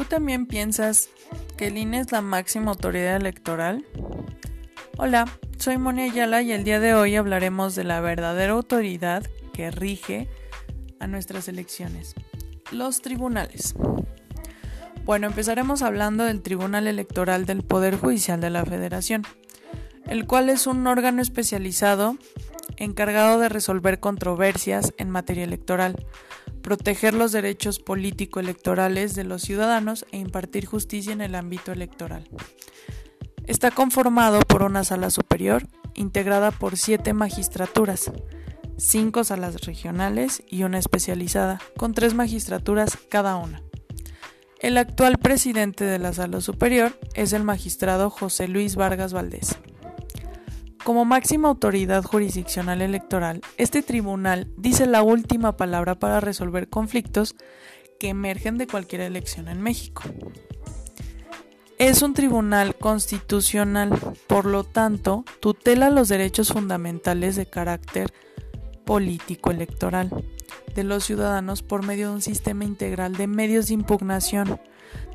¿Tú también piensas que el INE es la máxima autoridad electoral? Hola, soy Monia Ayala y el día de hoy hablaremos de la verdadera autoridad que rige a nuestras elecciones, los tribunales. Bueno, empezaremos hablando del Tribunal Electoral del Poder Judicial de la Federación, el cual es un órgano especializado encargado de resolver controversias en materia electoral, proteger los derechos político-electorales de los ciudadanos e impartir justicia en el ámbito electoral. Está conformado por una sala superior, integrada por siete magistraturas, cinco salas regionales y una especializada, con tres magistraturas cada una. El actual presidente de la sala superior es el magistrado José Luis Vargas Valdés. Como máxima autoridad jurisdiccional electoral, este tribunal dice la última palabra para resolver conflictos que emergen de cualquier elección en México. Es un tribunal constitucional, por lo tanto, tutela los derechos fundamentales de carácter político electoral de los ciudadanos por medio de un sistema integral de medios de impugnación,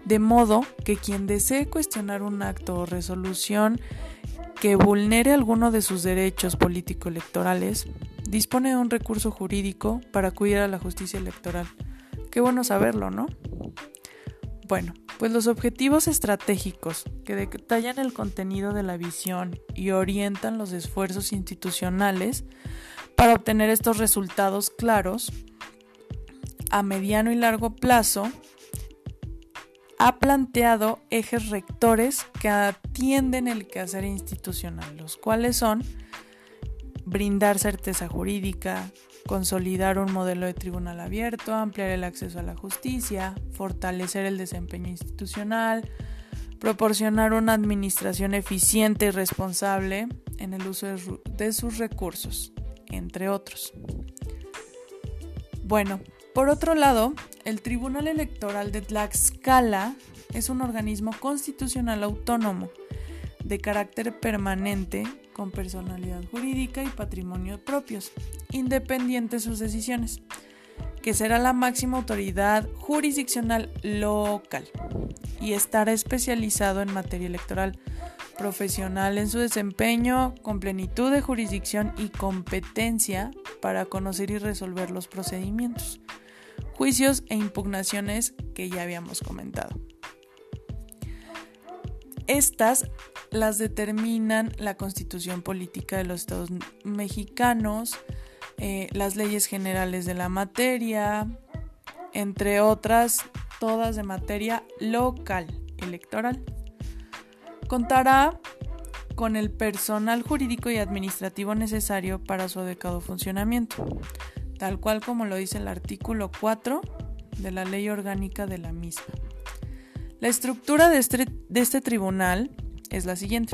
de modo que quien desee cuestionar un acto o resolución que vulnere alguno de sus derechos político-electorales, dispone de un recurso jurídico para acudir a la justicia electoral. Qué bueno saberlo, ¿no? Bueno, pues los objetivos estratégicos que detallan el contenido de la visión y orientan los esfuerzos institucionales para obtener estos resultados claros a mediano y largo plazo ha planteado ejes rectores que atienden el quehacer institucional, los cuales son brindar certeza jurídica, consolidar un modelo de tribunal abierto, ampliar el acceso a la justicia, fortalecer el desempeño institucional, proporcionar una administración eficiente y responsable en el uso de, sus recursos, entre otros. Bueno, por otro lado, el Tribunal Electoral de Tlaxcala es un organismo constitucional autónomo de carácter permanente con personalidad jurídica y patrimonio propios, independiente de sus decisiones, que será la máxima autoridad jurisdiccional local y estará especializado en materia electoral, profesional en su desempeño, con plenitud de jurisdicción y competencia para conocer y resolver los procedimientos juicios e impugnaciones que ya habíamos comentado. Estas las determinan la constitución política de los estados mexicanos, eh, las leyes generales de la materia, entre otras, todas de materia local electoral. Contará con el personal jurídico y administrativo necesario para su adecuado funcionamiento tal cual como lo dice el artículo 4 de la ley orgánica de la misma. La estructura de este, de este tribunal es la siguiente.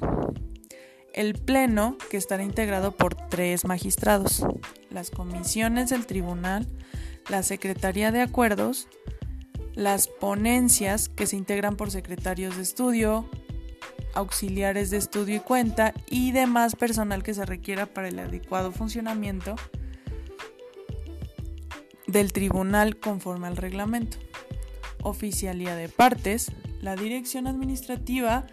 El Pleno, que estará integrado por tres magistrados, las comisiones del tribunal, la Secretaría de Acuerdos, las ponencias, que se integran por secretarios de estudio, auxiliares de estudio y cuenta y demás personal que se requiera para el adecuado funcionamiento del tribunal conforme al reglamento. Oficialía de partes, la dirección administrativa,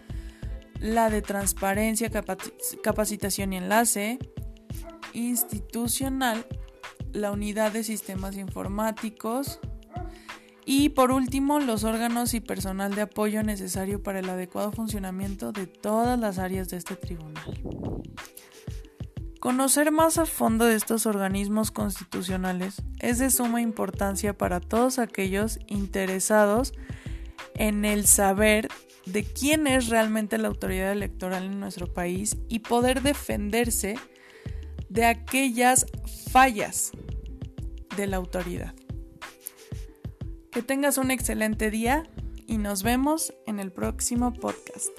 la de transparencia, capacitación y enlace, institucional, la unidad de sistemas informáticos y por último los órganos y personal de apoyo necesario para el adecuado funcionamiento de todas las áreas de este tribunal. Conocer más a fondo de estos organismos constitucionales es de suma importancia para todos aquellos interesados en el saber de quién es realmente la autoridad electoral en nuestro país y poder defenderse de aquellas fallas de la autoridad. Que tengas un excelente día y nos vemos en el próximo podcast.